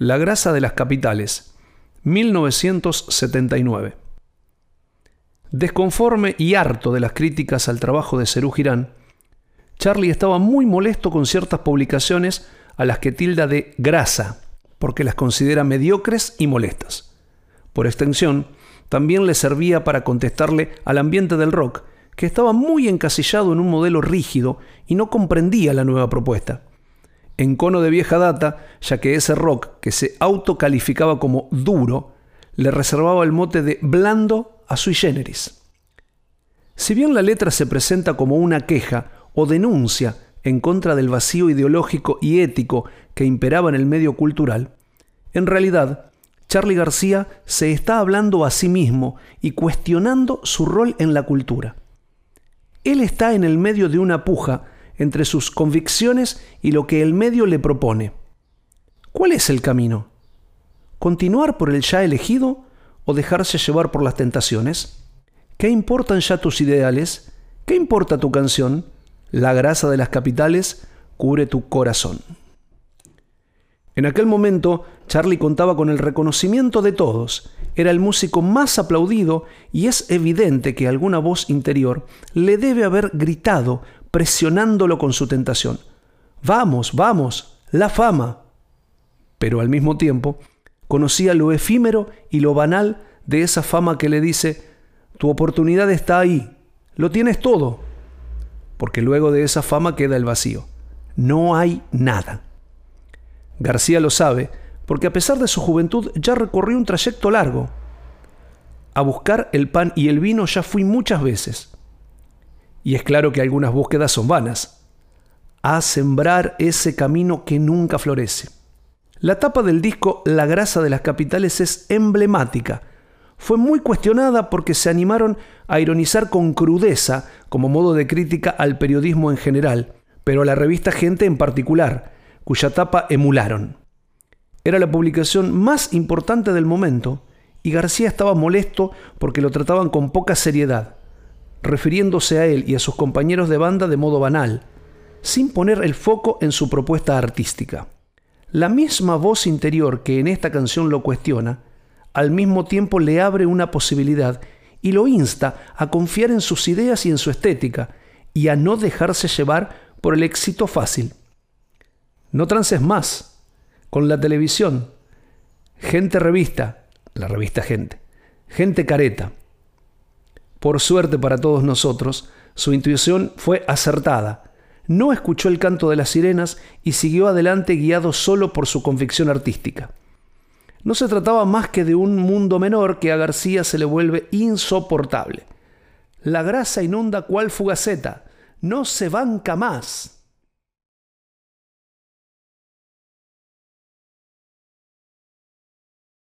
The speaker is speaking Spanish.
La grasa de las capitales, 1979. Desconforme y harto de las críticas al trabajo de Cerú Girán, Charlie estaba muy molesto con ciertas publicaciones a las que tilda de grasa, porque las considera mediocres y molestas. Por extensión, también le servía para contestarle al ambiente del rock, que estaba muy encasillado en un modelo rígido y no comprendía la nueva propuesta. En cono de vieja data, ya que ese rock que se autocalificaba como duro, le reservaba el mote de blando a sui generis. Si bien la letra se presenta como una queja o denuncia en contra del vacío ideológico y ético que imperaba en el medio cultural, en realidad Charlie García se está hablando a sí mismo y cuestionando su rol en la cultura. Él está en el medio de una puja entre sus convicciones y lo que el medio le propone. ¿Cuál es el camino? ¿Continuar por el ya elegido o dejarse llevar por las tentaciones? ¿Qué importan ya tus ideales? ¿Qué importa tu canción? La grasa de las capitales cubre tu corazón. En aquel momento, Charlie contaba con el reconocimiento de todos. Era el músico más aplaudido y es evidente que alguna voz interior le debe haber gritado, presionándolo con su tentación. Vamos, vamos, la fama. Pero al mismo tiempo, conocía lo efímero y lo banal de esa fama que le dice, tu oportunidad está ahí, lo tienes todo. Porque luego de esa fama queda el vacío. No hay nada. García lo sabe porque a pesar de su juventud ya recorrió un trayecto largo. A buscar el pan y el vino ya fui muchas veces. Y es claro que algunas búsquedas son vanas. A sembrar ese camino que nunca florece. La tapa del disco La grasa de las capitales es emblemática. Fue muy cuestionada porque se animaron a ironizar con crudeza como modo de crítica al periodismo en general, pero a la revista Gente en particular, cuya tapa emularon. Era la publicación más importante del momento y García estaba molesto porque lo trataban con poca seriedad, refiriéndose a él y a sus compañeros de banda de modo banal, sin poner el foco en su propuesta artística. La misma voz interior que en esta canción lo cuestiona, al mismo tiempo le abre una posibilidad y lo insta a confiar en sus ideas y en su estética, y a no dejarse llevar por el éxito fácil. No trances más con la televisión. Gente revista, la revista Gente. Gente careta. Por suerte para todos nosotros, su intuición fue acertada. No escuchó el canto de las sirenas y siguió adelante guiado solo por su convicción artística. No se trataba más que de un mundo menor que a García se le vuelve insoportable. La grasa inunda cual fugaceta, no se banca más.